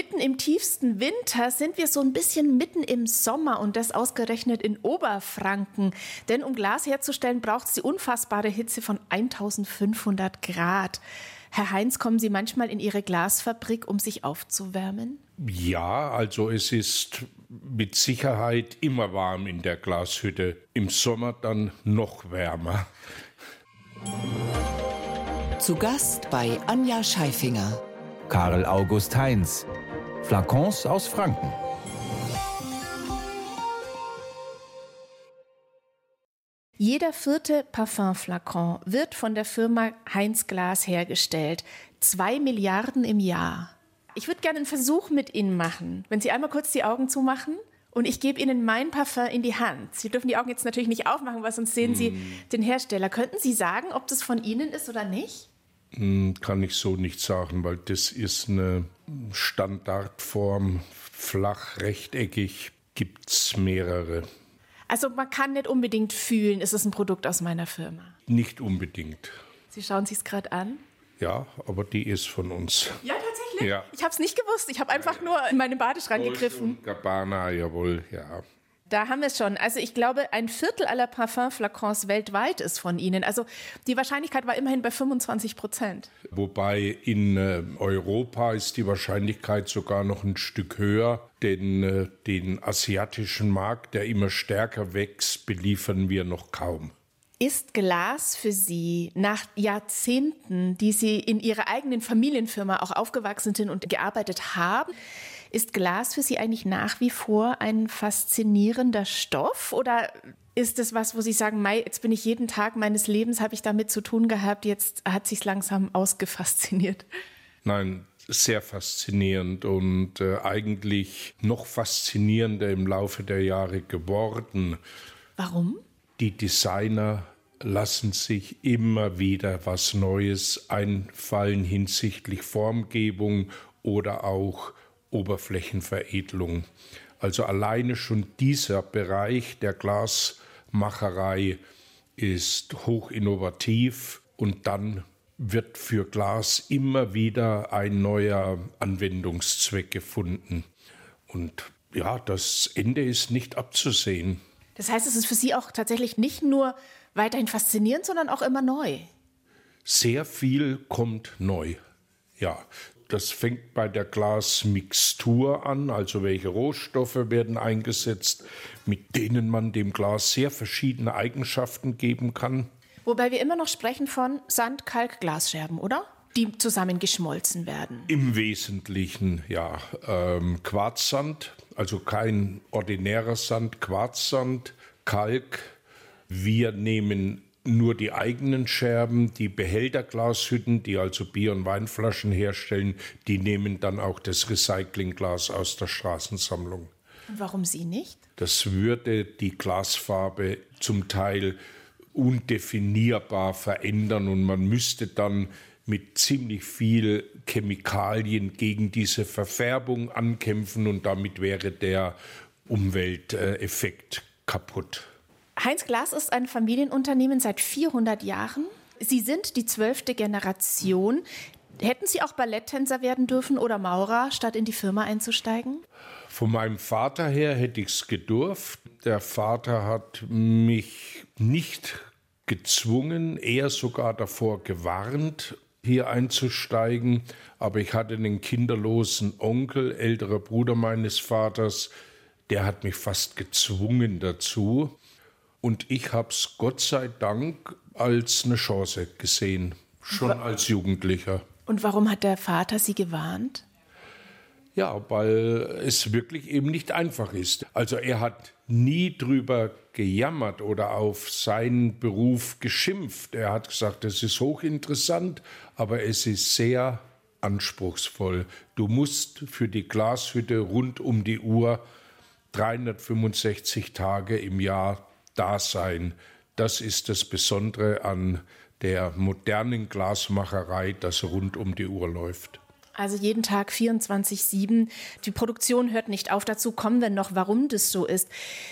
Mitten im tiefsten Winter sind wir so ein bisschen mitten im Sommer und das ausgerechnet in Oberfranken. Denn um Glas herzustellen, braucht es die unfassbare Hitze von 1500 Grad. Herr Heinz, kommen Sie manchmal in Ihre Glasfabrik, um sich aufzuwärmen? Ja, also es ist mit Sicherheit immer warm in der Glashütte. Im Sommer dann noch wärmer. Zu Gast bei Anja Scheifinger. Karl August Heinz. Flakons aus Franken. Jeder vierte Parfumflakon wird von der Firma Heinz Glas hergestellt. Zwei Milliarden im Jahr. Ich würde gerne einen Versuch mit Ihnen machen. Wenn Sie einmal kurz die Augen zumachen und ich gebe Ihnen mein Parfum in die Hand. Sie dürfen die Augen jetzt natürlich nicht aufmachen, weil sonst sehen Sie mm. den Hersteller. Könnten Sie sagen, ob das von Ihnen ist oder nicht? Hm, kann ich so nicht sagen, weil das ist eine Standardform, flach, rechteckig, gibt es mehrere. Also man kann nicht unbedingt fühlen, ist es ein Produkt aus meiner Firma? Nicht unbedingt. Sie schauen sich es gerade an? Ja, aber die ist von uns. Ja, tatsächlich? Ja. Ich habe es nicht gewusst. Ich habe einfach nur in meinen Badeschrank gegriffen. Gabbana, jawohl, ja. Da haben wir es schon. Also ich glaube, ein Viertel aller Parfumflakons weltweit ist von Ihnen. Also die Wahrscheinlichkeit war immerhin bei 25 Prozent. Wobei in äh, Europa ist die Wahrscheinlichkeit sogar noch ein Stück höher, denn äh, den asiatischen Markt, der immer stärker wächst, beliefern wir noch kaum. Ist Glas für Sie nach Jahrzehnten, die Sie in Ihrer eigenen Familienfirma auch aufgewachsen sind und gearbeitet haben, ist Glas für Sie eigentlich nach wie vor ein faszinierender Stoff oder ist es was, wo Sie sagen, Mai, jetzt bin ich jeden Tag meines Lebens, habe ich damit zu tun gehabt, jetzt hat sich langsam ausgefasziniert? Nein, sehr faszinierend und äh, eigentlich noch faszinierender im Laufe der Jahre geworden. Warum? Die Designer lassen sich immer wieder was Neues einfallen hinsichtlich Formgebung oder auch Oberflächenveredelung. Also alleine schon dieser Bereich der Glasmacherei ist hoch innovativ und dann wird für Glas immer wieder ein neuer Anwendungszweck gefunden. Und ja, das Ende ist nicht abzusehen. Das heißt, es ist für Sie auch tatsächlich nicht nur weiterhin faszinierend, sondern auch immer neu. Sehr viel kommt neu. Ja, das fängt bei der Glasmixtur an, also welche Rohstoffe werden eingesetzt, mit denen man dem Glas sehr verschiedene Eigenschaften geben kann. Wobei wir immer noch sprechen von Sand, Kalk, Glasscherben, oder? Die zusammengeschmolzen werden. Im Wesentlichen, ja. Ähm, Quarzsand, also kein ordinärer Sand, Quarzsand, Kalk. Wir nehmen nur die eigenen Scherben, die Behälterglashütten, die also Bier- und Weinflaschen herstellen, die nehmen dann auch das Recyclingglas aus der Straßensammlung. Und warum Sie nicht? Das würde die Glasfarbe zum Teil undefinierbar verändern und man müsste dann mit ziemlich viel Chemikalien gegen diese Verfärbung ankämpfen und damit wäre der Umwelteffekt kaputt. Heinz Glas ist ein Familienunternehmen seit 400 Jahren. Sie sind die zwölfte Generation. Hätten Sie auch Balletttänzer werden dürfen oder Maurer, statt in die Firma einzusteigen? Von meinem Vater her hätte ich es gedurft. Der Vater hat mich nicht gezwungen, eher sogar davor gewarnt, hier einzusteigen. Aber ich hatte einen kinderlosen Onkel, älterer Bruder meines Vaters, der hat mich fast gezwungen dazu. Und ich habe es Gott sei Dank als eine Chance gesehen, schon als Jugendlicher. Und warum hat der Vater Sie gewarnt? Ja, weil es wirklich eben nicht einfach ist. Also er hat nie drüber gejammert oder auf seinen Beruf geschimpft. Er hat gesagt, es ist hochinteressant, aber es ist sehr anspruchsvoll. Du musst für die Glashütte rund um die Uhr 365 Tage im Jahr Dasein. Das ist das Besondere an der modernen Glasmacherei, das rund um die Uhr läuft. Also jeden Tag 24-7. Die Produktion hört nicht auf. Dazu kommen wir noch, warum das so ist.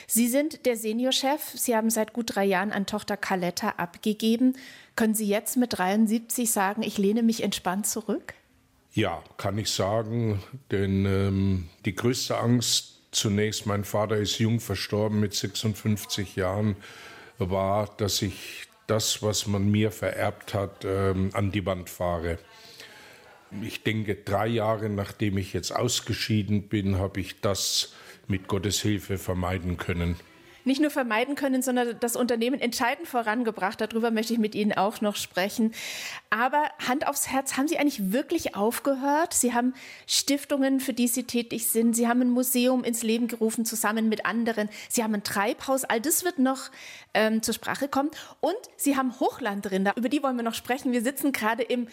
Sie sind der Seniorchef. Sie haben seit gut drei Jahren an Tochter Caletta abgegeben. Können Sie jetzt mit 73 sagen, ich lehne mich entspannt zurück? Ja, kann ich sagen, denn ähm, die größte Angst zunächst, mein Vater ist jung verstorben mit 56 Jahren, war, dass ich das, was man mir vererbt hat, ähm, an die Wand fahre. Ich denke, drei Jahre nachdem ich jetzt ausgeschieden bin, habe ich das mit Gottes Hilfe vermeiden können nicht nur vermeiden können, sondern das Unternehmen entscheidend vorangebracht. Darüber möchte ich mit Ihnen auch noch sprechen. Aber Hand aufs Herz, haben Sie eigentlich wirklich aufgehört? Sie haben Stiftungen, für die Sie tätig sind. Sie haben ein Museum ins Leben gerufen, zusammen mit anderen. Sie haben ein Treibhaus. All das wird noch ähm, zur Sprache kommen. Und Sie haben Hochlandrinder. Über die wollen wir noch sprechen. Wir sitzen gerade im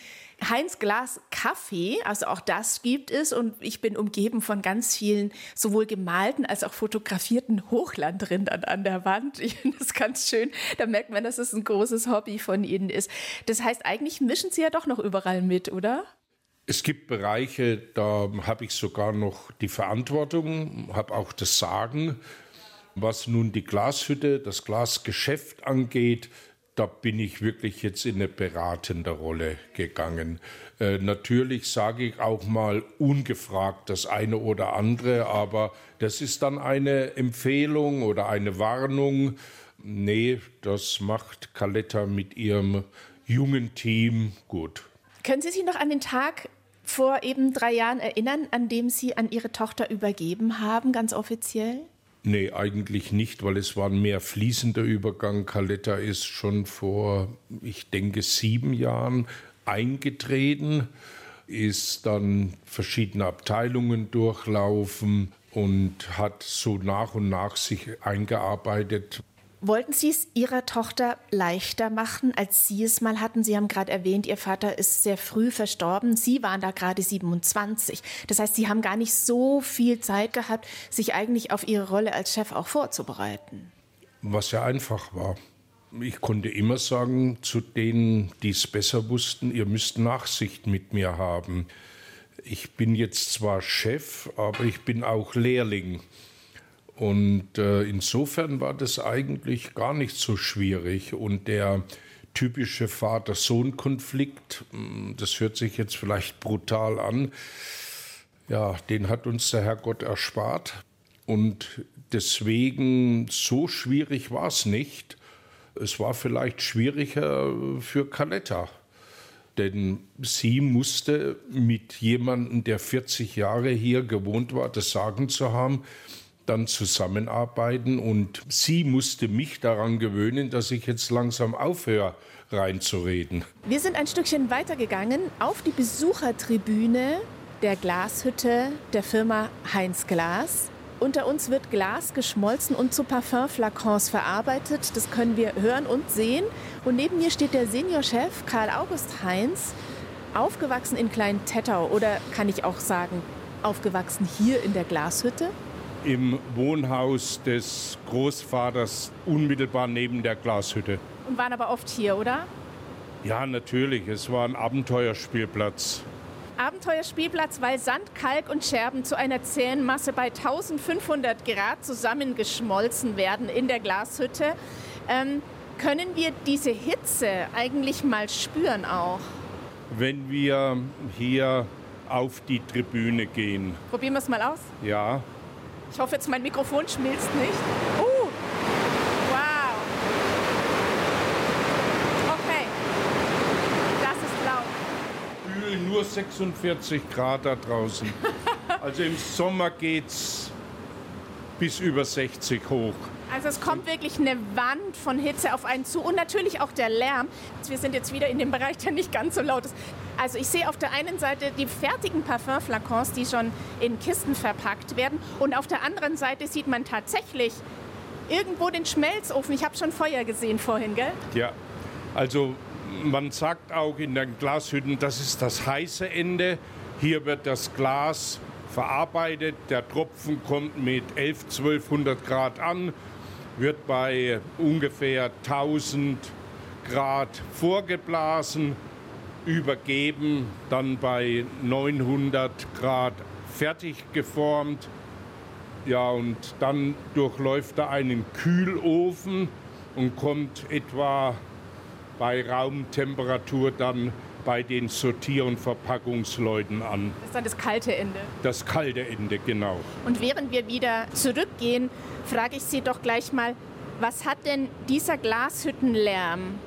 Heinz Glas Kaffee, also auch das gibt es und ich bin umgeben von ganz vielen sowohl gemalten als auch fotografierten Hochlandrindern an der Wand. Ich finde das ganz schön. Da merkt man, dass es ein großes Hobby von Ihnen ist. Das heißt, eigentlich mischen Sie ja doch noch überall mit, oder? Es gibt Bereiche, da habe ich sogar noch die Verantwortung, habe auch das Sagen. Was nun die Glashütte, das Glasgeschäft angeht, da bin ich wirklich jetzt in eine beratende Rolle gegangen. Äh, natürlich sage ich auch mal ungefragt das eine oder andere, aber das ist dann eine Empfehlung oder eine Warnung. Nee, das macht Caletta mit ihrem jungen Team gut. Können Sie sich noch an den Tag vor eben drei Jahren erinnern, an dem Sie an Ihre Tochter übergeben haben, ganz offiziell? Nee, eigentlich nicht, weil es war ein mehr fließender Übergang. Caletta ist schon vor, ich denke, sieben Jahren eingetreten, ist dann verschiedene Abteilungen durchlaufen und hat so nach und nach sich eingearbeitet. Wollten Sie es Ihrer Tochter leichter machen, als Sie es mal hatten? Sie haben gerade erwähnt, Ihr Vater ist sehr früh verstorben. Sie waren da gerade 27. Das heißt, Sie haben gar nicht so viel Zeit gehabt, sich eigentlich auf Ihre Rolle als Chef auch vorzubereiten. Was ja einfach war. Ich konnte immer sagen zu denen, die es besser wussten, ihr müsst Nachsicht mit mir haben. Ich bin jetzt zwar Chef, aber ich bin auch Lehrling. Und äh, insofern war das eigentlich gar nicht so schwierig. Und der typische Vater-Sohn-Konflikt, hm, das hört sich jetzt vielleicht brutal an, ja, den hat uns der Herrgott erspart. Und deswegen so schwierig war es nicht. Es war vielleicht schwieriger für Caletta. Denn sie musste mit jemandem, der 40 Jahre hier gewohnt war, das Sagen zu haben, dann zusammenarbeiten und sie musste mich daran gewöhnen, dass ich jetzt langsam aufhöre reinzureden. Wir sind ein Stückchen weitergegangen auf die Besuchertribüne der Glashütte der Firma Heinz Glas. Unter uns wird Glas geschmolzen und zu Parfumflakons verarbeitet. Das können wir hören und sehen. Und neben mir steht der Seniorchef Karl August Heinz, aufgewachsen in Klein-Tettau oder kann ich auch sagen, aufgewachsen hier in der Glashütte? Im Wohnhaus des Großvaters unmittelbar neben der Glashütte. Und waren aber oft hier, oder? Ja, natürlich. Es war ein Abenteuerspielplatz. Abenteuerspielplatz, weil Sand, Kalk und Scherben zu einer zähen Masse bei 1500 Grad zusammengeschmolzen werden in der Glashütte. Ähm, können wir diese Hitze eigentlich mal spüren auch? Wenn wir hier auf die Tribüne gehen. Probieren wir es mal aus? Ja, ich hoffe jetzt, mein Mikrofon schmilzt nicht. Uh, wow. Okay, das ist laut. Kühl nur 46 Grad da draußen. Also im Sommer geht's bis über 60 hoch. Also es kommt wirklich eine Wand von Hitze auf einen zu und natürlich auch der Lärm. Wir sind jetzt wieder in dem Bereich, der nicht ganz so laut ist. Also ich sehe auf der einen Seite die fertigen Parfumflakons, die schon in Kisten verpackt werden und auf der anderen Seite sieht man tatsächlich irgendwo den Schmelzofen. Ich habe schon Feuer gesehen vorhin, gell? Ja, also man sagt auch in den Glashütten, das ist das heiße Ende. Hier wird das Glas verarbeitet. Der Tropfen kommt mit 11, 1200 Grad an wird bei ungefähr 1000 Grad vorgeblasen, übergeben, dann bei 900 Grad fertig geformt. Ja, und dann durchläuft er einen Kühlofen und kommt etwa bei Raumtemperatur dann bei den Sortier- und Verpackungsleuten an. Das ist dann das kalte Ende. Das kalte Ende, genau. Und während wir wieder zurückgehen, frage ich Sie doch gleich mal, was hat denn dieser Glashüttenlärm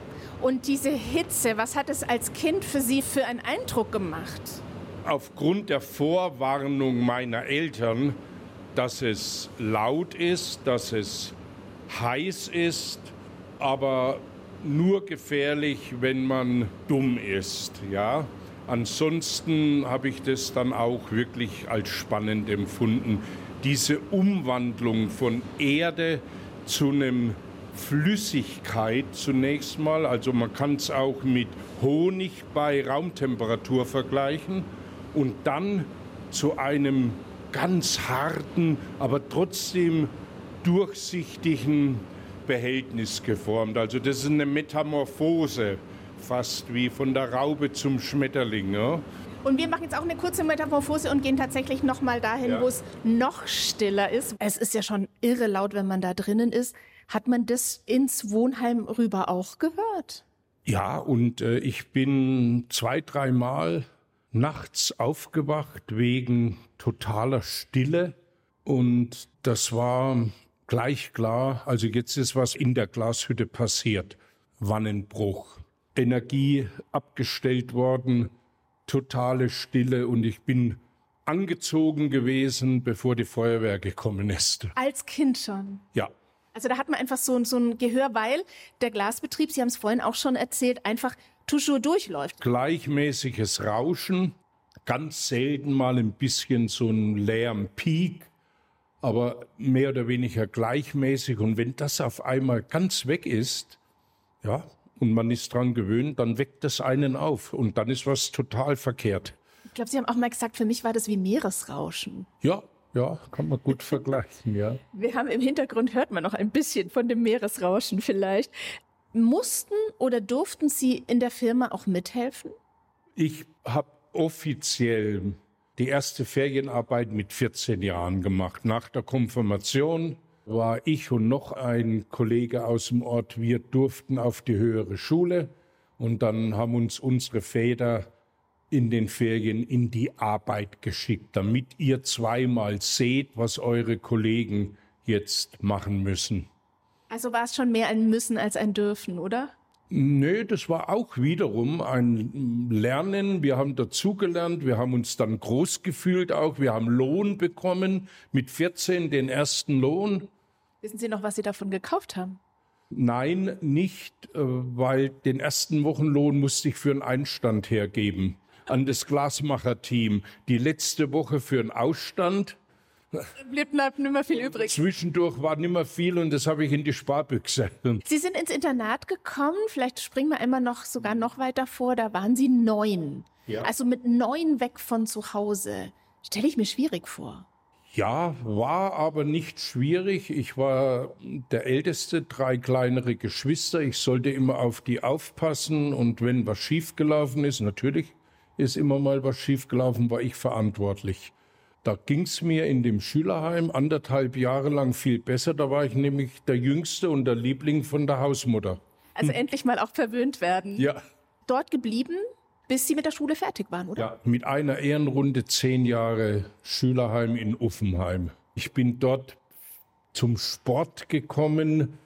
und diese Hitze, was hat es als Kind für Sie für einen Eindruck gemacht? Aufgrund der Vorwarnung meiner Eltern, dass es laut ist, dass es heiß ist, aber nur gefährlich, wenn man dumm ist, ja. Ansonsten habe ich das dann auch wirklich als spannend empfunden. Diese Umwandlung von Erde zu einem Flüssigkeit zunächst mal. Also man kann es auch mit Honig bei Raumtemperatur vergleichen und dann zu einem ganz harten, aber trotzdem durchsichtigen Behältnis geformt. Also das ist eine Metamorphose, fast wie von der Raube zum Schmetterling. Ja? Und wir machen jetzt auch eine kurze Metamorphose und gehen tatsächlich noch mal dahin, ja. wo es noch stiller ist. Es ist ja schon irre laut, wenn man da drinnen ist. Hat man das ins Wohnheim rüber auch gehört? Ja, und äh, ich bin zwei, dreimal nachts aufgewacht wegen totaler Stille. Und das war gleich klar, also jetzt ist was in der Glashütte passiert. Wannenbruch, Energie abgestellt worden, totale Stille und ich bin angezogen gewesen, bevor die Feuerwehr gekommen ist. Als Kind schon? Ja. Also da hat man einfach so, so ein Gehör, weil der Glasbetrieb, Sie haben es vorhin auch schon erzählt, einfach toujours durchläuft. Gleichmäßiges Rauschen, ganz selten mal ein bisschen so ein Lärmpeak, aber mehr oder weniger gleichmäßig. Und wenn das auf einmal ganz weg ist, ja, und man ist dran gewöhnt, dann weckt das einen auf und dann ist was total verkehrt. Ich glaube, Sie haben auch mal gesagt, für mich war das wie Meeresrauschen. Ja, ja, kann man gut vergleichen, ja. Wir haben im Hintergrund, hört man noch ein bisschen von dem Meeresrauschen vielleicht. Mussten oder durften Sie in der Firma auch mithelfen? Ich habe offiziell die erste Ferienarbeit mit 14 Jahren gemacht. Nach der Konfirmation war ich und noch ein Kollege aus dem Ort, wir durften auf die höhere Schule und dann haben uns unsere Väter in den Ferien in die Arbeit geschickt, damit ihr zweimal seht, was eure Kollegen jetzt machen müssen. Also war es schon mehr ein Müssen als ein Dürfen, oder? Nö, das war auch wiederum ein Lernen. Wir haben dazugelernt, wir haben uns dann groß gefühlt auch. Wir haben Lohn bekommen, mit 14 den ersten Lohn. Wissen Sie noch, was Sie davon gekauft haben? Nein, nicht, äh, weil den ersten Wochenlohn musste ich für einen Einstand hergeben an das Glasmacher-Team. Die letzte Woche für einen Ausstand. Blieb bleibt nicht mehr viel übrig. Zwischendurch war nicht mehr viel und das habe ich in die Sparbüchse. Sie sind ins Internat gekommen, vielleicht springen wir immer noch sogar noch weiter vor, da waren Sie neun. Ja. Also mit neun weg von zu Hause. Stelle ich mir schwierig vor. Ja, war aber nicht schwierig. Ich war der Älteste, drei kleinere Geschwister. Ich sollte immer auf die aufpassen und wenn was schiefgelaufen ist, natürlich ist immer mal was schiefgelaufen, war ich verantwortlich. Da ging es mir in dem Schülerheim anderthalb Jahre lang viel besser. Da war ich nämlich der Jüngste und der Liebling von der Hausmutter. Also hm. endlich mal auch verwöhnt werden. Ja. Dort geblieben, bis Sie mit der Schule fertig waren, oder? Ja, mit einer Ehrenrunde zehn Jahre Schülerheim in Uffenheim. Ich bin dort zum Sport gekommen.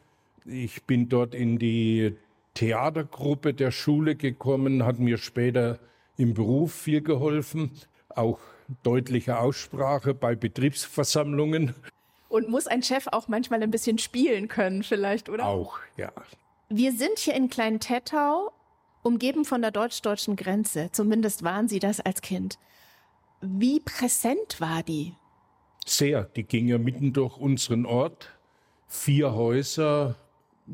Ich bin dort in die Theatergruppe der Schule gekommen, hat mir später im Beruf viel geholfen, auch deutliche Aussprache bei Betriebsversammlungen. Und muss ein Chef auch manchmal ein bisschen spielen können, vielleicht, oder? Auch, ja. Wir sind hier in Klein-Tettau, umgeben von der deutsch-deutschen Grenze. Zumindest waren Sie das als Kind. Wie präsent war die? Sehr. Die ging ja mitten durch unseren Ort. Vier Häuser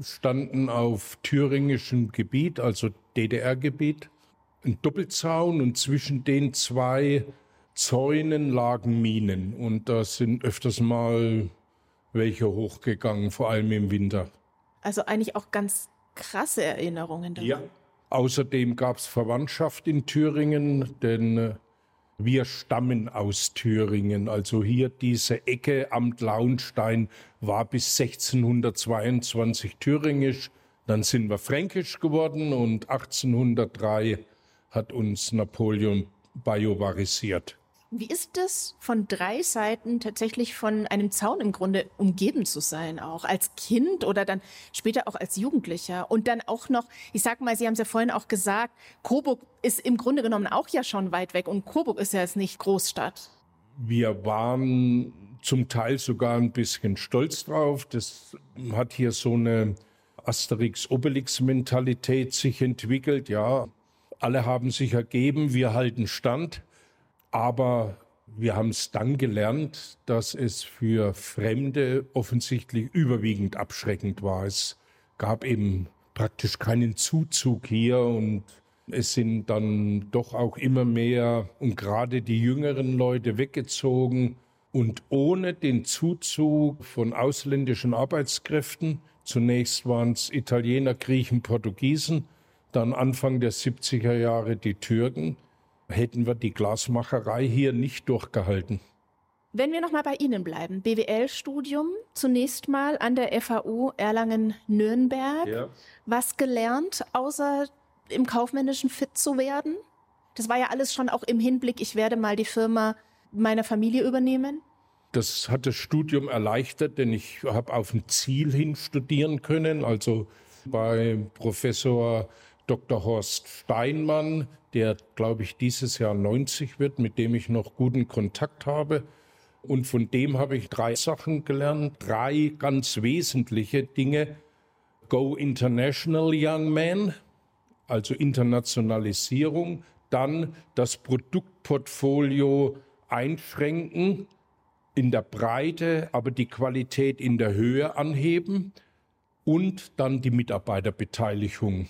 standen auf thüringischem Gebiet, also DDR-Gebiet ein Doppelzaun und zwischen den zwei Zäunen lagen Minen. Und da sind öfters mal welche hochgegangen, vor allem im Winter. Also eigentlich auch ganz krasse Erinnerungen daran. Ja. Außerdem gab es Verwandtschaft in Thüringen, denn äh, wir stammen aus Thüringen. Also hier diese Ecke am Launstein war bis 1622 thüringisch. Dann sind wir fränkisch geworden und 1803 hat uns Napoleon biovarisiert. Wie ist es, von drei Seiten tatsächlich von einem Zaun im Grunde umgeben zu sein, auch als Kind oder dann später auch als Jugendlicher? Und dann auch noch, ich sag mal, Sie haben es ja vorhin auch gesagt, Coburg ist im Grunde genommen auch ja schon weit weg und Coburg ist ja jetzt nicht Großstadt. Wir waren zum Teil sogar ein bisschen stolz drauf. Das hat hier so eine Asterix-Obelix-Mentalität sich entwickelt. Ja, alle haben sich ergeben, wir halten stand. Aber wir haben es dann gelernt, dass es für Fremde offensichtlich überwiegend abschreckend war. Es gab eben praktisch keinen Zuzug hier und es sind dann doch auch immer mehr und gerade die jüngeren Leute weggezogen und ohne den Zuzug von ausländischen Arbeitskräften. Zunächst waren es Italiener, Griechen, Portugiesen, dann Anfang der 70er Jahre die Türken hätten wir die Glasmacherei hier nicht durchgehalten. Wenn wir noch mal bei Ihnen bleiben, BWL-Studium zunächst mal an der FAU Erlangen-Nürnberg. Ja. Was gelernt, außer im kaufmännischen fit zu werden? Das war ja alles schon auch im Hinblick, ich werde mal die Firma meiner Familie übernehmen. Das hat das Studium erleichtert, denn ich habe auf ein Ziel hin studieren können. Also bei Professor Dr. Horst Steinmann, der, glaube ich, dieses Jahr 90 wird, mit dem ich noch guten Kontakt habe. Und von dem habe ich drei Sachen gelernt, drei ganz wesentliche Dinge. Go International Young Man, also Internationalisierung, dann das Produktportfolio einschränken in der Breite, aber die Qualität in der Höhe anheben und dann die Mitarbeiterbeteiligung.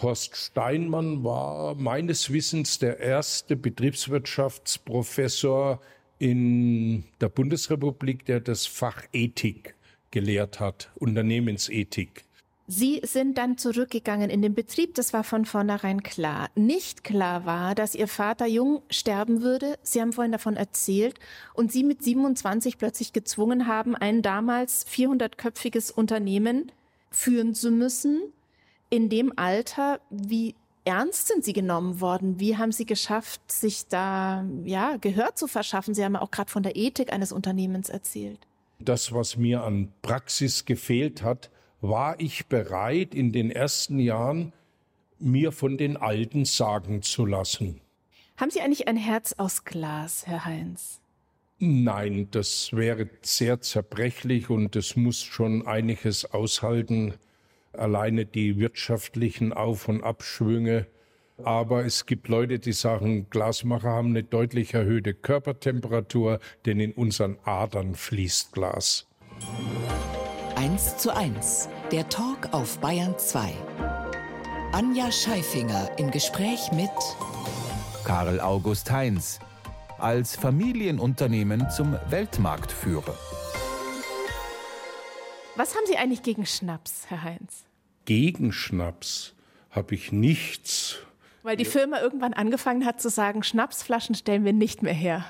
Horst Steinmann war meines Wissens der erste Betriebswirtschaftsprofessor in der Bundesrepublik, der das Fach Ethik gelehrt hat, Unternehmensethik. Sie sind dann zurückgegangen in den Betrieb, das war von vornherein klar. Nicht klar war, dass Ihr Vater jung sterben würde. Sie haben vorhin davon erzählt und Sie mit 27 plötzlich gezwungen haben, ein damals 400-köpfiges Unternehmen führen zu müssen in dem Alter, wie ernst sind Sie genommen worden? Wie haben Sie geschafft, sich da ja Gehör zu verschaffen? Sie haben ja auch gerade von der Ethik eines Unternehmens erzählt. Das, was mir an Praxis gefehlt hat, war ich bereit, in den ersten Jahren mir von den Alten sagen zu lassen. Haben Sie eigentlich ein Herz aus Glas, Herr Heinz? Nein, das wäre sehr zerbrechlich und es muss schon einiges aushalten, alleine die wirtschaftlichen Auf- und Abschwünge. Aber es gibt Leute, die sagen, Glasmacher haben eine deutlich erhöhte Körpertemperatur, denn in unseren Adern fließt Glas. 1 zu 1, der Talk auf Bayern 2. Anja Scheifinger im Gespräch mit Karl August Heinz als Familienunternehmen zum Weltmarktführer. Was haben Sie eigentlich gegen Schnaps, Herr Heinz? Gegen Schnaps habe ich nichts. Weil die Firma irgendwann angefangen hat zu sagen, Schnapsflaschen stellen wir nicht mehr her.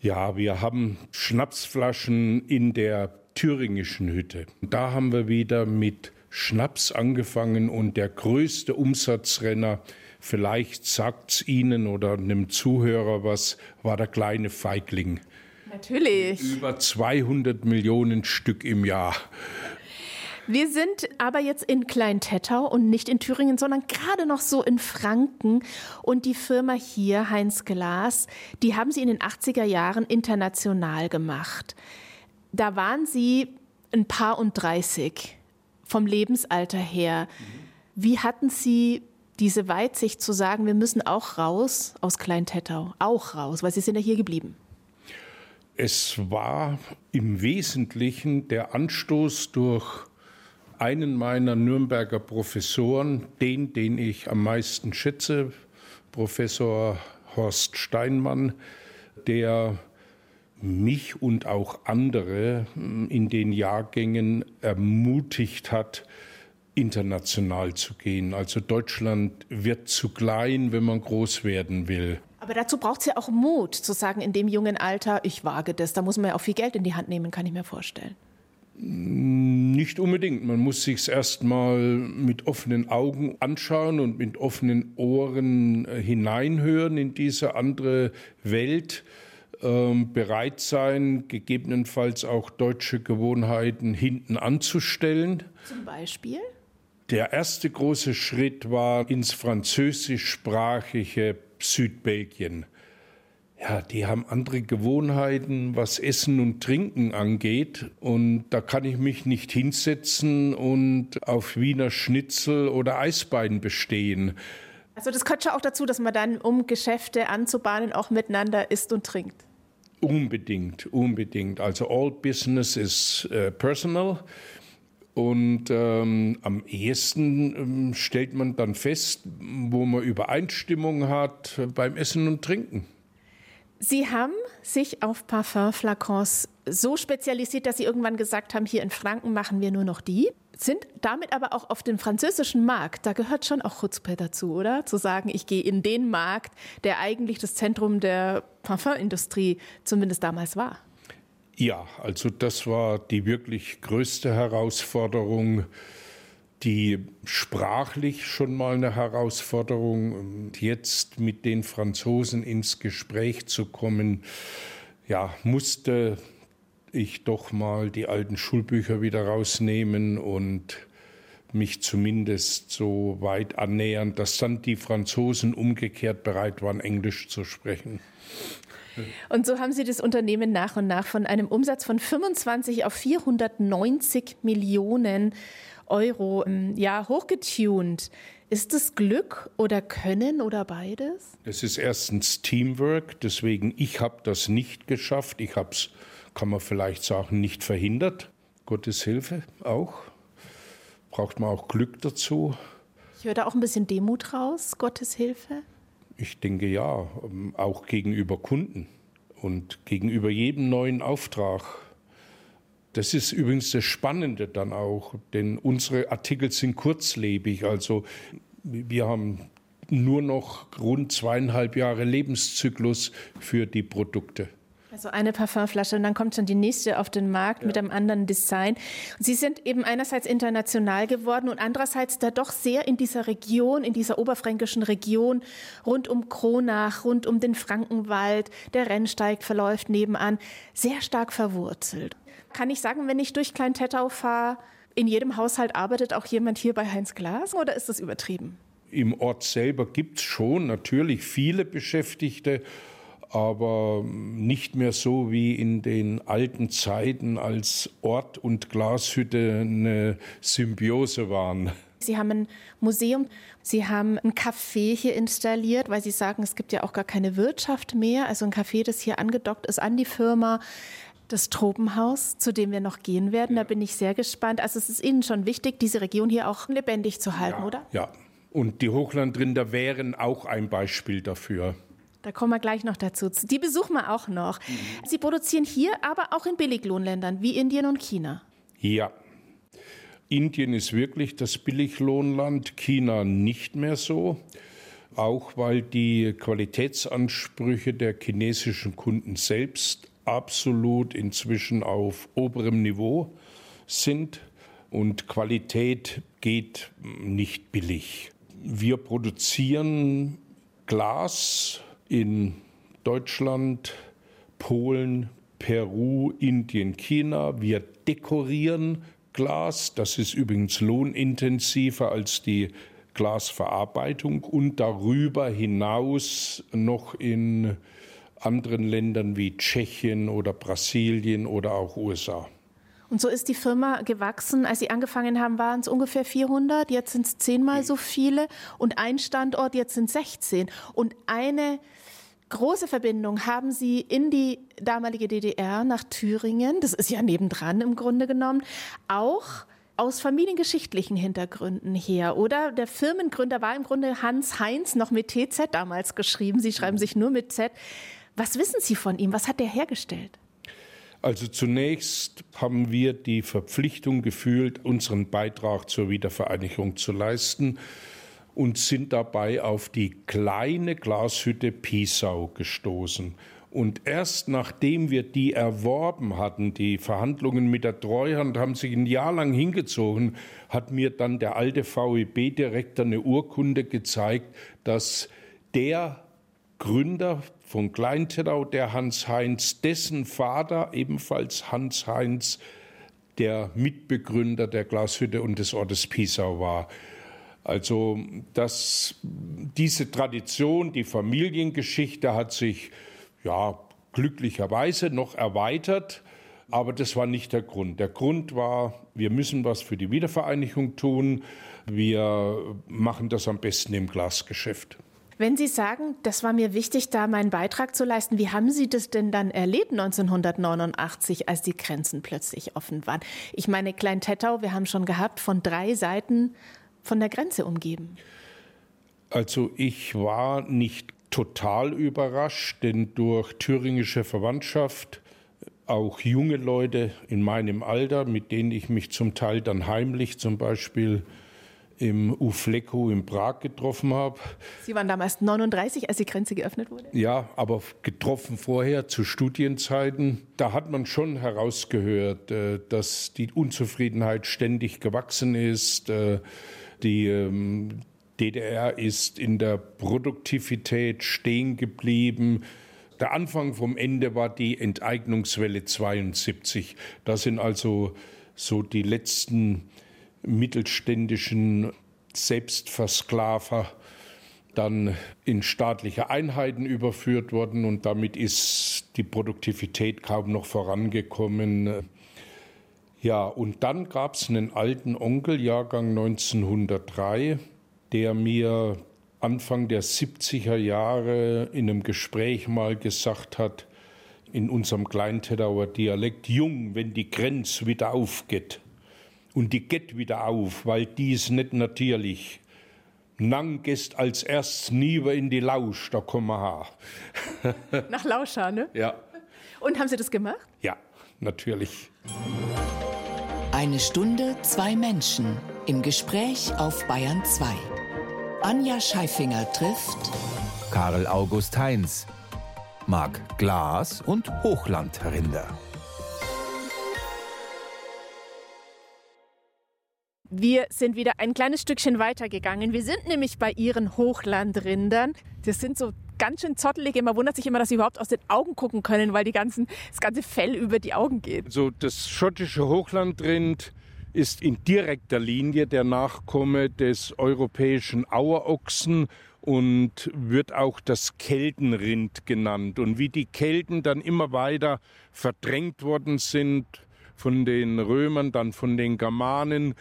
Ja, wir haben Schnapsflaschen in der thüringischen Hütte. Da haben wir wieder mit Schnaps angefangen und der größte Umsatzrenner, vielleicht sagt es Ihnen oder einem Zuhörer was, war der kleine Feigling. Natürlich. Über 200 Millionen Stück im Jahr. Wir sind aber jetzt in Klein-Tettau und nicht in Thüringen, sondern gerade noch so in Franken. Und die Firma hier, Heinz Glas, die haben sie in den 80er Jahren international gemacht. Da waren sie ein paar und 30 vom Lebensalter her. Wie hatten Sie diese Weitsicht zu sagen, wir müssen auch raus aus Klein-Tettau, auch raus, weil Sie sind ja hier geblieben? Es war im Wesentlichen der Anstoß durch einen meiner Nürnberger Professoren, den, den ich am meisten schätze, Professor Horst Steinmann, der mich und auch andere in den Jahrgängen ermutigt hat, international zu gehen. Also Deutschland wird zu klein, wenn man groß werden will. Aber dazu braucht es ja auch Mut, zu sagen, in dem jungen Alter, ich wage das. Da muss man ja auch viel Geld in die Hand nehmen, kann ich mir vorstellen. Nicht unbedingt. Man muss sich erstmal mit offenen Augen anschauen und mit offenen Ohren äh, hineinhören in diese andere Welt. Ähm, bereit sein, gegebenenfalls auch deutsche Gewohnheiten hinten anzustellen. Zum Beispiel? Der erste große Schritt war ins französischsprachige Südbelgien. Ja, die haben andere Gewohnheiten, was Essen und Trinken angeht. Und da kann ich mich nicht hinsetzen und auf Wiener Schnitzel oder Eisbein bestehen. Also das gehört schon auch dazu, dass man dann, um Geschäfte anzubahnen, auch miteinander isst und trinkt. Unbedingt, unbedingt. Also all business is uh, personal. Und ähm, am ehesten ähm, stellt man dann fest, wo man Übereinstimmung hat beim Essen und Trinken. Sie haben sich auf Parfumflakons so spezialisiert, dass Sie irgendwann gesagt haben, hier in Franken machen wir nur noch die. Sind damit aber auch auf den französischen Markt, da gehört schon auch Chutzpe dazu, oder? Zu sagen, ich gehe in den Markt, der eigentlich das Zentrum der Parfumindustrie zumindest damals war. Ja, also das war die wirklich größte Herausforderung die sprachlich schon mal eine Herausforderung. Und jetzt mit den Franzosen ins Gespräch zu kommen, ja, musste ich doch mal die alten Schulbücher wieder rausnehmen und mich zumindest so weit annähern, dass dann die Franzosen umgekehrt bereit waren, Englisch zu sprechen. Und so haben Sie das Unternehmen nach und nach von einem Umsatz von 25 auf 490 Millionen Euro im ähm, Jahr hochgetunt. Ist es Glück oder Können oder beides? Es ist erstens Teamwork, deswegen ich habe das nicht geschafft. Ich habe es, kann man vielleicht sagen, nicht verhindert. Gottes Hilfe auch. Braucht man auch Glück dazu. Ich höre da auch ein bisschen Demut raus, Gottes Hilfe. Ich denke ja, ähm, auch gegenüber Kunden und gegenüber jedem neuen Auftrag das ist übrigens das Spannende dann auch, denn unsere Artikel sind kurzlebig. Also wir haben nur noch rund zweieinhalb Jahre Lebenszyklus für die Produkte. Also eine Parfumflasche und dann kommt schon die nächste auf den Markt ja. mit einem anderen Design. Sie sind eben einerseits international geworden und andererseits da doch sehr in dieser Region, in dieser oberfränkischen Region rund um Kronach, rund um den Frankenwald, der Rennsteig verläuft nebenan, sehr stark verwurzelt kann ich sagen, wenn ich durch Klein-Tettau fahre, in jedem Haushalt arbeitet auch jemand hier bei Heinz Glas oder ist das übertrieben? Im Ort selber gibt es schon natürlich viele Beschäftigte, aber nicht mehr so wie in den alten Zeiten, als Ort und Glashütte eine Symbiose waren. Sie haben ein Museum, Sie haben ein Café hier installiert, weil Sie sagen, es gibt ja auch gar keine Wirtschaft mehr. Also ein Café, das hier angedockt ist an die Firma das Tropenhaus, zu dem wir noch gehen werden. Da bin ich sehr gespannt. Also es ist Ihnen schon wichtig, diese Region hier auch lebendig zu halten, ja, oder? Ja. Und die Hochlandrinder wären auch ein Beispiel dafür. Da kommen wir gleich noch dazu. Die besuchen wir auch noch. Mhm. Sie produzieren hier, aber auch in Billiglohnländern wie Indien und China. Ja. Indien ist wirklich das Billiglohnland, China nicht mehr so. Auch weil die Qualitätsansprüche der chinesischen Kunden selbst absolut inzwischen auf oberem Niveau sind und Qualität geht nicht billig. Wir produzieren Glas in Deutschland, Polen, Peru, Indien, China. Wir dekorieren Glas. Das ist übrigens lohnintensiver als die Glasverarbeitung und darüber hinaus noch in anderen Ländern wie Tschechien oder Brasilien oder auch USA. Und so ist die Firma gewachsen. Als Sie angefangen haben, waren es ungefähr 400. Jetzt sind es zehnmal so viele. Und ein Standort, jetzt sind 16. Und eine große Verbindung haben Sie in die damalige DDR nach Thüringen. Das ist ja nebendran im Grunde genommen. Auch aus familiengeschichtlichen Hintergründen her, oder? Der Firmengründer war im Grunde Hans Heinz, noch mit TZ damals geschrieben. Sie schreiben sich nur mit Z. Was wissen Sie von ihm? Was hat er hergestellt? Also zunächst haben wir die Verpflichtung gefühlt, unseren Beitrag zur Wiedervereinigung zu leisten und sind dabei auf die kleine Glashütte Pisau gestoßen. Und erst nachdem wir die erworben hatten, die Verhandlungen mit der Treuhand haben sich ein Jahr lang hingezogen, hat mir dann der alte VEB-Direktor eine Urkunde gezeigt, dass der Gründer von Kleinterau, der Hans Heinz, dessen Vater, ebenfalls Hans Heinz, der Mitbegründer der Glashütte und des Ortes Pisau war. Also dass diese Tradition, die Familiengeschichte hat sich ja glücklicherweise noch erweitert, aber das war nicht der Grund. Der Grund war, wir müssen was für die Wiedervereinigung tun. Wir machen das am besten im Glasgeschäft. Wenn Sie sagen, das war mir wichtig, da meinen Beitrag zu leisten, wie haben Sie das denn dann erlebt 1989, als die Grenzen plötzlich offen waren? Ich meine, Klein-Tettau, wir haben schon gehabt, von drei Seiten von der Grenze umgeben. Also ich war nicht total überrascht, denn durch thüringische Verwandtschaft auch junge Leute in meinem Alter, mit denen ich mich zum Teil dann heimlich zum Beispiel im Ufleku in Prag getroffen habe. Sie waren damals 39, als die Grenze geöffnet wurde? Ja, aber getroffen vorher zu Studienzeiten. Da hat man schon herausgehört, äh, dass die Unzufriedenheit ständig gewachsen ist. Die ähm, DDR ist in der Produktivität stehen geblieben. Der Anfang vom Ende war die Enteignungswelle 72. Das sind also so die letzten mittelständischen Selbstversklaver dann in staatliche Einheiten überführt worden und damit ist die Produktivität kaum noch vorangekommen. Ja, und dann gab es einen alten Onkel, Jahrgang 1903, der mir Anfang der 70er Jahre in einem Gespräch mal gesagt hat, in unserem Kleinteddauer Dialekt, Jung, wenn die Grenz wieder aufgeht, und die geht wieder auf, weil dies nicht natürlich. Nang gehst als erst nieber in die Lausch, da kommen wir Nach Lauscha, ne? Ja. Und haben Sie das gemacht? Ja, natürlich. Eine Stunde, zwei Menschen im Gespräch auf Bayern 2. Anja Scheifinger trifft Karl August Heinz, mag Glas und Hochlandrinder. Wir sind wieder ein kleines Stückchen weitergegangen. Wir sind nämlich bei Ihren Hochlandrindern. Das sind so ganz schön zottelige. Man wundert sich immer, dass sie überhaupt aus den Augen gucken können, weil die ganzen, das ganze Fell über die Augen geht. So, das schottische Hochlandrind ist in direkter Linie der Nachkomme des europäischen Auerochsen und wird auch das Keltenrind genannt. Und wie die Kelten dann immer weiter verdrängt worden sind von den Römern, dann von den Germanen,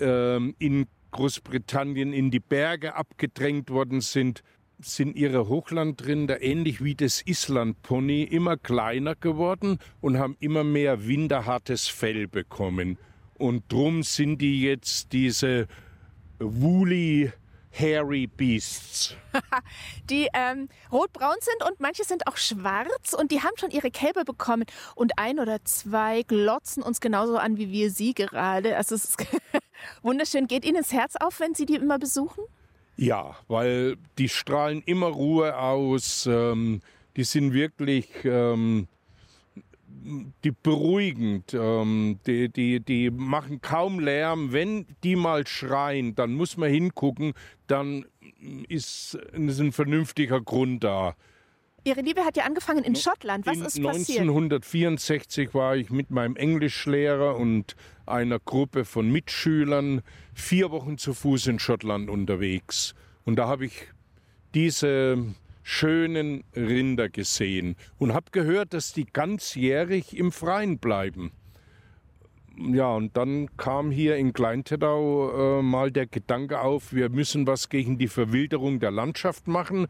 ähm, in Großbritannien in die Berge abgedrängt worden sind, sind ihre Hochlandrinder ähnlich wie das Islandpony immer kleiner geworden und haben immer mehr winterhartes Fell bekommen. Und drum sind die jetzt diese woolly Hairy Beasts. die ähm, rotbraun sind und manche sind auch schwarz und die haben schon ihre Kälber bekommen. Und ein oder zwei glotzen uns genauso an wie wir sie gerade. Also es ist wunderschön. Geht Ihnen das Herz auf, wenn Sie die immer besuchen? Ja, weil die strahlen immer Ruhe aus. Ähm, die sind wirklich ähm, die beruhigend. Ähm, die, die, die machen kaum Lärm. Wenn die mal schreien, dann muss man hingucken, dann ist, ist ein vernünftiger Grund da. Ihre Liebe hat ja angefangen in Schottland. Was in ist passiert? 1964 war ich mit meinem Englischlehrer und einer Gruppe von Mitschülern vier Wochen zu Fuß in Schottland unterwegs. Und da habe ich diese schönen Rinder gesehen und habe gehört, dass die ganzjährig im Freien bleiben. Ja, und dann kam hier in Kleintettau äh, mal der Gedanke auf, wir müssen was gegen die Verwilderung der Landschaft machen.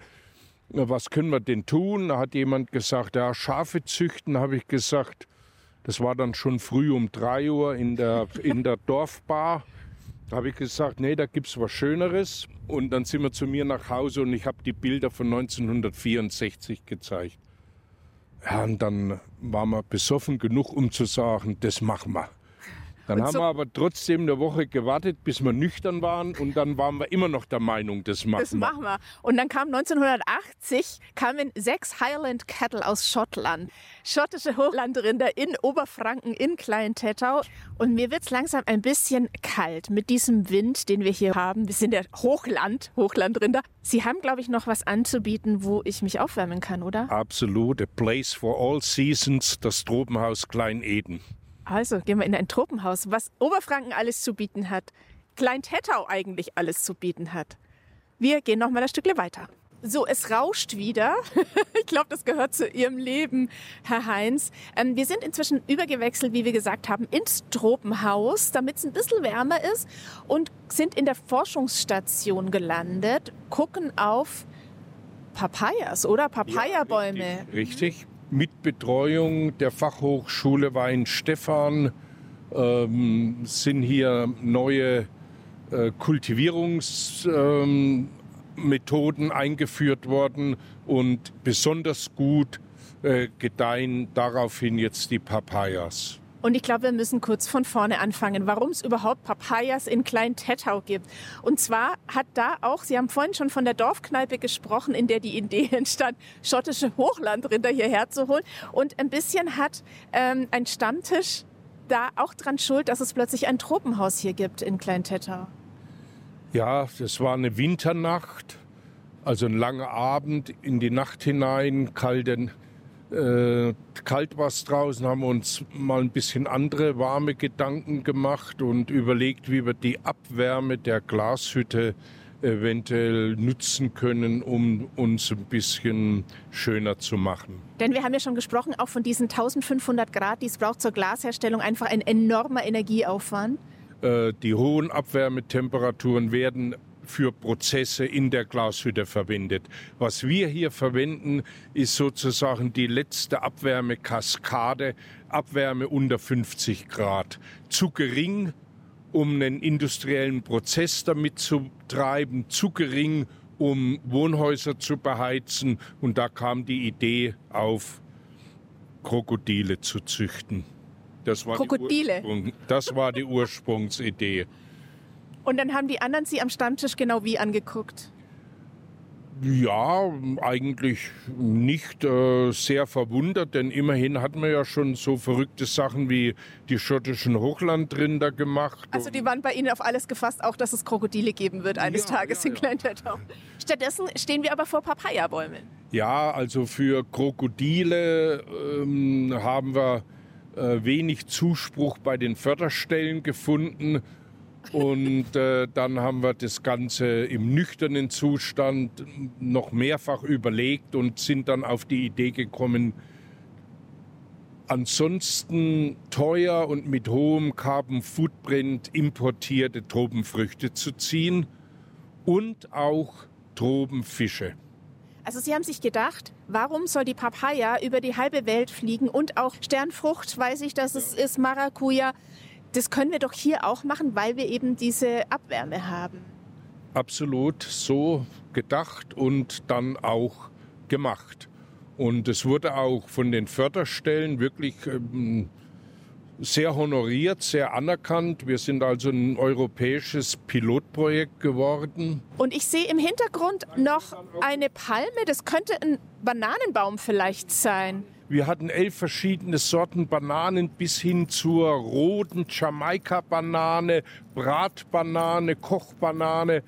Was können wir denn tun? Da hat jemand gesagt, ja, Schafe züchten, habe ich gesagt. Das war dann schon früh um drei Uhr in der, in der Dorfbar. Da habe ich gesagt, nee, da gibt es was Schöneres. Und dann sind wir zu mir nach Hause und ich habe die Bilder von 1964 gezeigt. Ja, und dann waren wir besoffen genug, um zu sagen, das machen wir. Dann und haben so wir aber trotzdem eine Woche gewartet, bis wir nüchtern waren und dann waren wir immer noch der Meinung, das machen wir. Das machen wir. Und dann kam 1980 kamen sechs Highland Cattle aus Schottland, schottische Hochlandrinder in Oberfranken in Klein-Tettau. Und mir wird es langsam ein bisschen kalt mit diesem Wind, den wir hier haben. Wir sind ja Hochland, Hochlandrinder. Sie haben, glaube ich, noch was anzubieten, wo ich mich aufwärmen kann, oder? Absolut. A place for all seasons, das Tropenhaus Klein-Eden. Also gehen wir in ein Tropenhaus, was Oberfranken alles zu bieten hat. Klein-Tettau eigentlich alles zu bieten hat. Wir gehen noch mal ein Stückchen weiter. So, es rauscht wieder. ich glaube, das gehört zu Ihrem Leben, Herr Heinz. Ähm, wir sind inzwischen übergewechselt, wie wir gesagt haben, ins Tropenhaus, damit es ein bisschen wärmer ist und sind in der Forschungsstation gelandet, gucken auf Papayas oder Papayabäume. Ja, richtig, richtig. Mit Betreuung der Fachhochschule Weinstefan ähm, sind hier neue äh, Kultivierungs- ähm, eingeführt worden und besonders gut äh, gedeihen daraufhin jetzt die Papayas. Und ich glaube, wir müssen kurz von vorne anfangen, warum es überhaupt Papayas in Klein-Tettau gibt. Und zwar hat da auch, Sie haben vorhin schon von der Dorfkneipe gesprochen, in der die Idee entstand, schottische Hochlandrinder hierher zu holen. Und ein bisschen hat ähm, ein Stammtisch da auch dran schuld, dass es plötzlich ein Tropenhaus hier gibt in Klein-Tettau. Ja, das war eine Winternacht, also ein langer Abend in die Nacht hinein, kalten, äh, kalt war es draußen, haben wir uns mal ein bisschen andere warme Gedanken gemacht und überlegt, wie wir die Abwärme der Glashütte eventuell nutzen können, um uns ein bisschen schöner zu machen. Denn wir haben ja schon gesprochen, auch von diesen 1500 Grad, die es braucht zur Glasherstellung, einfach ein enormer Energieaufwand. Äh, die hohen Abwärmetemperaturen werden für Prozesse in der Glashütte verwendet. Was wir hier verwenden, ist sozusagen die letzte Abwärmekaskade, Abwärme unter 50 Grad. Zu gering, um einen industriellen Prozess damit zu treiben, zu gering, um Wohnhäuser zu beheizen. Und da kam die Idee auf, Krokodile zu züchten. Das war Krokodile. das war die Ursprungsidee. Und dann haben die anderen sie am Stammtisch genau wie angeguckt? Ja, eigentlich nicht äh, sehr verwundert, denn immerhin hat man ja schon so verrückte Sachen wie die schottischen Hochlandrinder gemacht. Also die waren bei Ihnen auf alles gefasst, auch dass es Krokodile geben wird eines ja, Tages ja, in Kleintettau. Stattdessen stehen wir aber vor Papayabäumen. Ja, also für Krokodile ähm, haben wir äh, wenig Zuspruch bei den Förderstellen gefunden. Und äh, dann haben wir das Ganze im nüchternen Zustand noch mehrfach überlegt und sind dann auf die Idee gekommen, ansonsten teuer und mit hohem Carbon Footprint importierte Tropenfrüchte zu ziehen und auch Tropenfische. Also Sie haben sich gedacht, warum soll die Papaya über die halbe Welt fliegen und auch Sternfrucht, weiß ich, dass es ist, Maracuja. Das können wir doch hier auch machen, weil wir eben diese Abwärme haben. Absolut so gedacht und dann auch gemacht. Und es wurde auch von den Förderstellen wirklich ähm, sehr honoriert, sehr anerkannt. Wir sind also ein europäisches Pilotprojekt geworden. Und ich sehe im Hintergrund noch eine Palme. Das könnte ein Bananenbaum vielleicht sein. Wir hatten elf verschiedene Sorten Bananen bis hin zur roten Jamaika-Banane, Bratbanane, Kochbanane.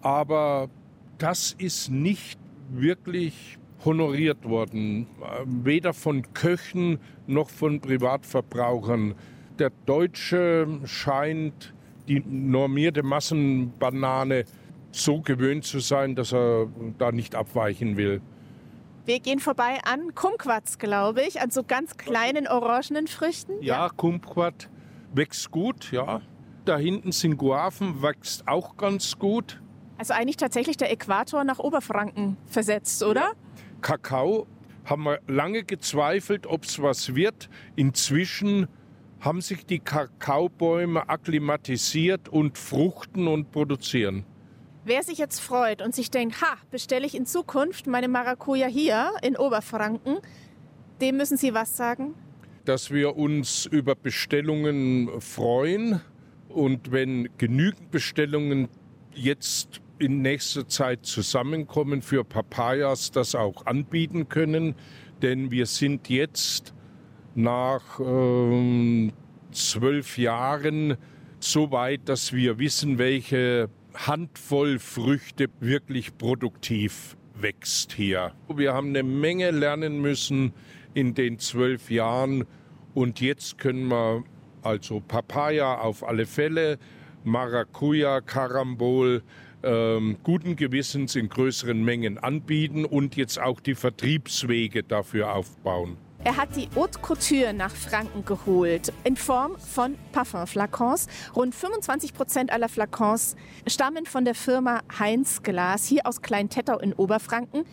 Aber das ist nicht wirklich honoriert worden, weder von Köchen noch von Privatverbrauchern. Der Deutsche scheint die normierte Massenbanane so gewöhnt zu sein, dass er da nicht abweichen will. Wir gehen vorbei an Kumquats, glaube ich, an so ganz kleinen orangenen Früchten. Ja, ja. Kumquat wächst gut, ja. Da hinten sind Guaven, wächst auch ganz gut. Also eigentlich tatsächlich der Äquator nach Oberfranken versetzt, oder? Ja. Kakao haben wir lange gezweifelt, ob es was wird. Inzwischen haben sich die Kakaobäume akklimatisiert und fruchten und produzieren. Wer sich jetzt freut und sich denkt, ha, bestelle ich in Zukunft meine Maracuja hier in Oberfranken, dem müssen Sie was sagen? dass wir uns über Bestellungen freuen und wenn genügend Bestellungen jetzt in nächster Zeit zusammenkommen für Papayas, das auch anbieten können. Denn wir sind jetzt nach ähm, zwölf Jahren so weit, dass wir wissen, welche Handvoll Früchte wirklich produktiv wächst hier. Wir haben eine Menge lernen müssen in den zwölf Jahren und jetzt können wir also Papaya auf alle Fälle, Maracuja, Karambol, ähm, guten Gewissens in größeren Mengen anbieten und jetzt auch die Vertriebswege dafür aufbauen. Er hat die Haute Couture nach Franken geholt, in Form von Parfumflakons. Rund 25 Prozent aller Flakons stammen von der Firma Heinz Glas, hier aus Kleintettau in Oberfranken.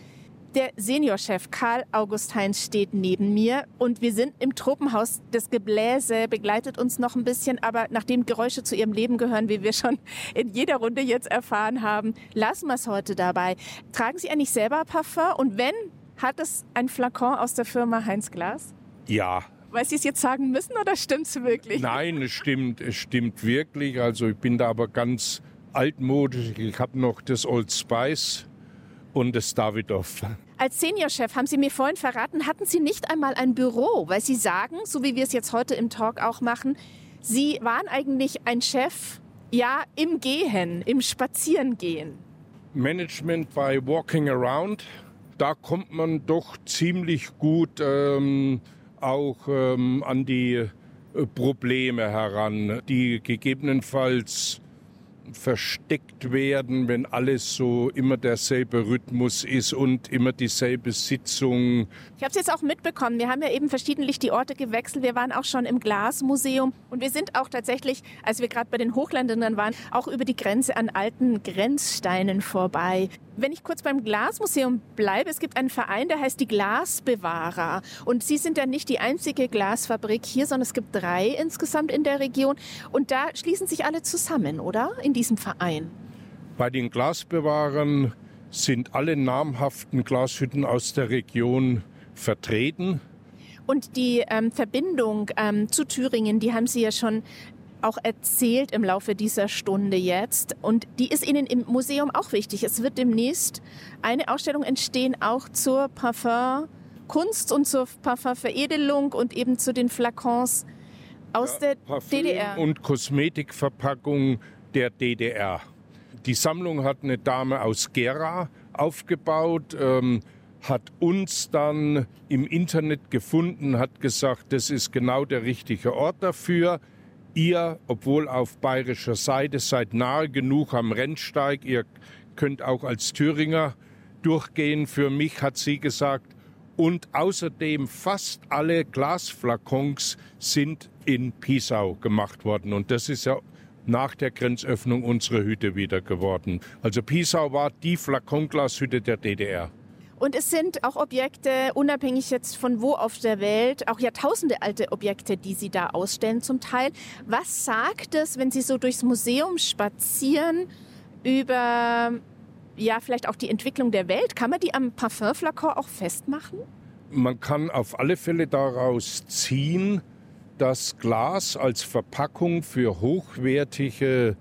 Der Seniorchef Karl August Heinz steht neben mir und wir sind im Tropenhaus. Das Gebläse begleitet uns noch ein bisschen, aber nachdem Geräusche zu ihrem Leben gehören, wie wir schon in jeder Runde jetzt erfahren haben, lassen wir es heute dabei. Tragen Sie eigentlich selber Parfum? Und wenn, hat es ein Flakon aus der Firma Heinz Glas? Ja, weil Sie es jetzt sagen müssen oder stimmt es wirklich? Nein, es stimmt, es stimmt wirklich. Also ich bin da aber ganz altmodisch. Ich habe noch das Old Spice und das Davidoff. Als Seniorchef haben Sie mir vorhin verraten, hatten Sie nicht einmal ein Büro, weil Sie sagen, so wie wir es jetzt heute im Talk auch machen, Sie waren eigentlich ein Chef, ja, im Gehen, im Spazierengehen. Management by Walking Around, da kommt man doch ziemlich gut ähm, auch ähm, an die äh, Probleme heran, die gegebenenfalls versteckt werden, wenn alles so immer derselbe Rhythmus ist und immer dieselbe Sitzung. Ich habe es jetzt auch mitbekommen. Wir haben ja eben verschiedentlich die Orte gewechselt. Wir waren auch schon im Glasmuseum und wir sind auch tatsächlich, als wir gerade bei den Hochländern waren, auch über die Grenze an alten Grenzsteinen vorbei. Wenn ich kurz beim Glasmuseum bleibe, es gibt einen Verein, der heißt die Glasbewahrer. Und Sie sind ja nicht die einzige Glasfabrik hier, sondern es gibt drei insgesamt in der Region. Und da schließen sich alle zusammen, oder? In diesem Verein. Bei den Glasbewahrern sind alle namhaften Glashütten aus der Region vertreten. Und die ähm, Verbindung ähm, zu Thüringen, die haben Sie ja schon auch erzählt im Laufe dieser Stunde jetzt. Und die ist Ihnen im Museum auch wichtig. Es wird demnächst eine Ausstellung entstehen, auch zur Parfumkunst und zur Parfumveredelung und eben zu den Flakons aus ja, der Parfüm DDR. Und Kosmetikverpackung der DDR. Die Sammlung hat eine Dame aus Gera aufgebaut. Ähm, hat uns dann im Internet gefunden, hat gesagt, das ist genau der richtige Ort dafür. Ihr, obwohl auf bayerischer Seite, seid nahe genug am Rennsteig. Ihr könnt auch als Thüringer durchgehen. Für mich hat sie gesagt. Und außerdem fast alle Glasflakons sind in Pisau gemacht worden. Und das ist ja nach der Grenzöffnung unsere Hütte wieder geworden. Also Pisau war die Flakonglashütte der DDR. Und es sind auch Objekte, unabhängig jetzt von wo auf der Welt, auch Jahrtausende alte Objekte, die Sie da ausstellen zum Teil. Was sagt es, wenn Sie so durchs Museum spazieren über, ja, vielleicht auch die Entwicklung der Welt? Kann man die am Parfumflakon auch festmachen? Man kann auf alle Fälle daraus ziehen, dass Glas als Verpackung für hochwertige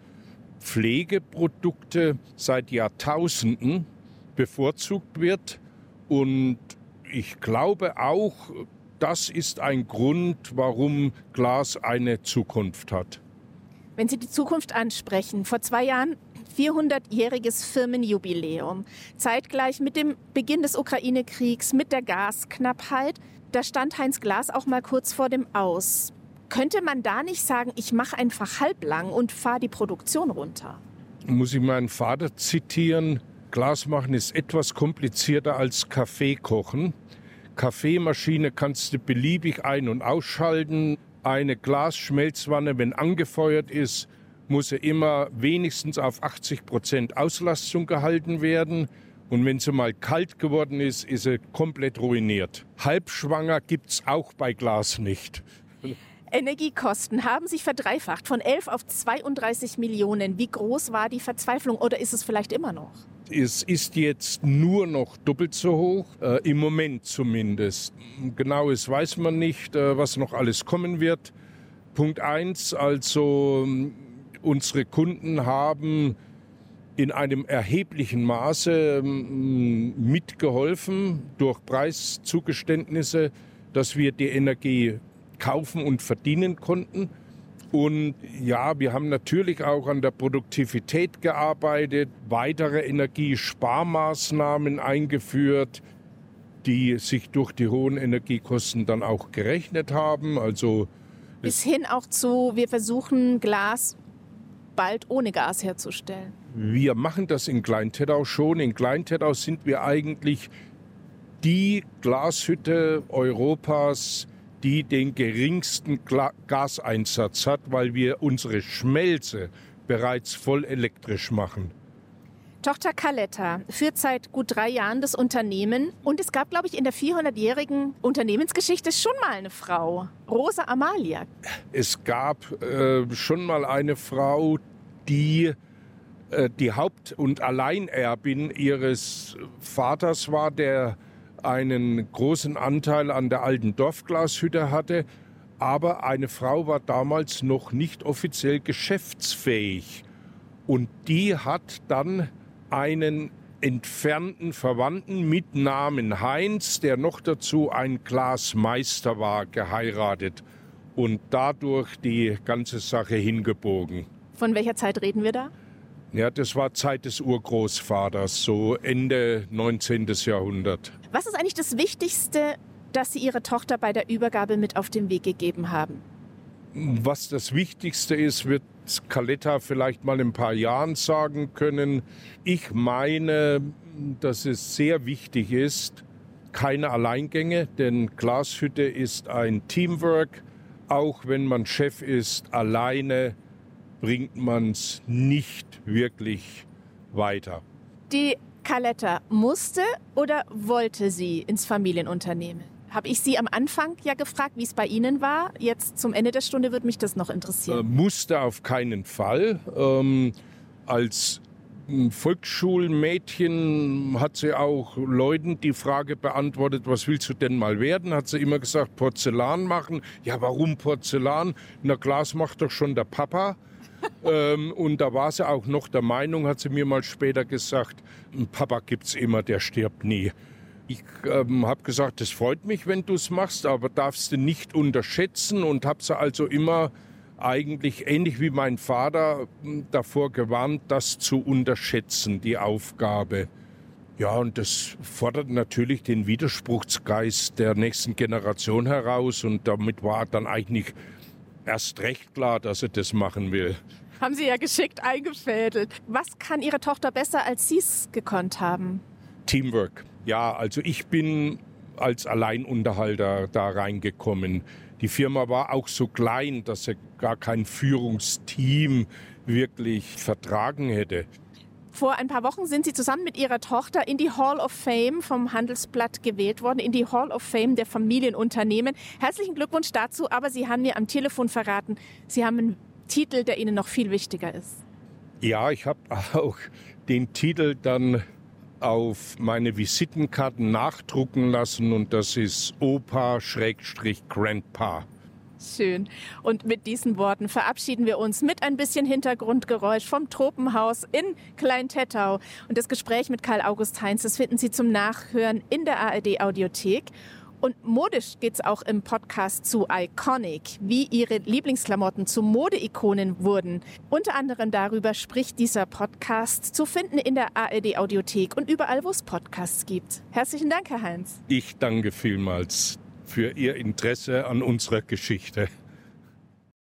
Pflegeprodukte seit Jahrtausenden bevorzugt wird. Und ich glaube auch, das ist ein Grund, warum Glas eine Zukunft hat. Wenn Sie die Zukunft ansprechen, vor zwei Jahren 400-jähriges Firmenjubiläum, zeitgleich mit dem Beginn des Ukraine-Kriegs, mit der Gasknappheit, da stand Heinz Glas auch mal kurz vor dem Aus. Könnte man da nicht sagen, ich mache einfach halblang und fahre die Produktion runter? Muss ich meinen Vater zitieren? Glas machen ist etwas komplizierter als Kaffee kochen. Kaffeemaschine kannst du beliebig ein- und ausschalten. Eine Glasschmelzwanne, wenn angefeuert ist, muss immer wenigstens auf 80 Prozent Auslastung gehalten werden. Und wenn sie mal kalt geworden ist, ist sie komplett ruiniert. Halbschwanger gibt es auch bei Glas nicht. Energiekosten haben sich verdreifacht von 11 auf 32 Millionen. Wie groß war die Verzweiflung oder ist es vielleicht immer noch? es ist jetzt nur noch doppelt so hoch, äh, im Moment zumindest. Genaues weiß man nicht, äh, was noch alles kommen wird. Punkt eins, also unsere Kunden haben in einem erheblichen Maße ähm, mitgeholfen durch Preiszugeständnisse, dass wir die Energie kaufen und verdienen konnten. Und ja, wir haben natürlich auch an der Produktivität gearbeitet, weitere Energiesparmaßnahmen eingeführt, die sich durch die hohen Energiekosten dann auch gerechnet haben. Also bis hin auch zu, wir versuchen Glas bald ohne Gas herzustellen. Wir machen das in Kleintettau schon. In Kleintettau sind wir eigentlich die Glashütte Europas, die den geringsten Gla Gaseinsatz hat, weil wir unsere Schmelze bereits voll elektrisch machen. Tochter Caletta führt seit gut drei Jahren das Unternehmen und es gab, glaube ich, in der 400-jährigen Unternehmensgeschichte schon mal eine Frau, Rosa Amalia. Es gab äh, schon mal eine Frau, die äh, die Haupt- und Alleinerbin ihres Vaters war, der einen großen Anteil an der alten Dorfglashütte hatte. Aber eine Frau war damals noch nicht offiziell geschäftsfähig. Und die hat dann einen entfernten Verwandten mit Namen Heinz, der noch dazu ein Glasmeister war, geheiratet und dadurch die ganze Sache hingebogen. Von welcher Zeit reden wir da? Ja, das war Zeit des Urgroßvaters, so Ende 19. Jahrhundert. Was ist eigentlich das Wichtigste, das Sie Ihrer Tochter bei der Übergabe mit auf den Weg gegeben haben? Was das Wichtigste ist, wird Caletta vielleicht mal in ein paar Jahren sagen können. Ich meine, dass es sehr wichtig ist, keine Alleingänge, denn Glashütte ist ein Teamwork. Auch wenn man Chef ist, alleine bringt man es nicht wirklich weiter. Die Caletta musste oder wollte sie ins Familienunternehmen? Habe ich Sie am Anfang ja gefragt, wie es bei Ihnen war. Jetzt zum Ende der Stunde würde mich das noch interessieren. Äh, musste auf keinen Fall. Ähm, als Volksschulmädchen hat sie auch Leuten die Frage beantwortet, was willst du denn mal werden? Hat sie immer gesagt, Porzellan machen. Ja, warum Porzellan? Na, Glas macht doch schon der Papa ähm, und da war sie auch noch der Meinung, hat sie mir mal später gesagt, Papa gibt's immer, der stirbt nie. Ich ähm, habe gesagt, es freut mich, wenn du es machst, aber darfst du nicht unterschätzen und habe sie also immer eigentlich ähnlich wie mein Vater hm, davor gewarnt, das zu unterschätzen, die Aufgabe. Ja, und das fordert natürlich den Widerspruchsgeist der nächsten Generation heraus und damit war dann eigentlich erst recht klar, dass er das machen will. Haben Sie ja geschickt eingefädelt. Was kann Ihre Tochter besser, als Sie es gekonnt haben? Teamwork. Ja, also ich bin als Alleinunterhalter da reingekommen. Die Firma war auch so klein, dass er gar kein Führungsteam wirklich vertragen hätte. Vor ein paar Wochen sind Sie zusammen mit Ihrer Tochter in die Hall of Fame vom Handelsblatt gewählt worden, in die Hall of Fame der Familienunternehmen. Herzlichen Glückwunsch dazu, aber Sie haben mir am Telefon verraten, Sie haben einen Titel, der Ihnen noch viel wichtiger ist. Ja, ich habe auch den Titel dann auf meine Visitenkarten nachdrucken lassen und das ist Opa-Grandpa. Schön. Und mit diesen Worten verabschieden wir uns mit ein bisschen Hintergrundgeräusch vom Tropenhaus in Klein-Tettau. Und das Gespräch mit Karl August Heinz, das finden Sie zum Nachhören in der ARD Audiothek. Und modisch geht es auch im Podcast zu Iconic, wie ihre Lieblingsklamotten zu Modeikonen wurden. Unter anderem darüber spricht dieser Podcast, zu finden in der ARD Audiothek und überall, wo es Podcasts gibt. Herzlichen Dank, Herr Heinz. Ich danke vielmals für Ihr Interesse an unserer Geschichte.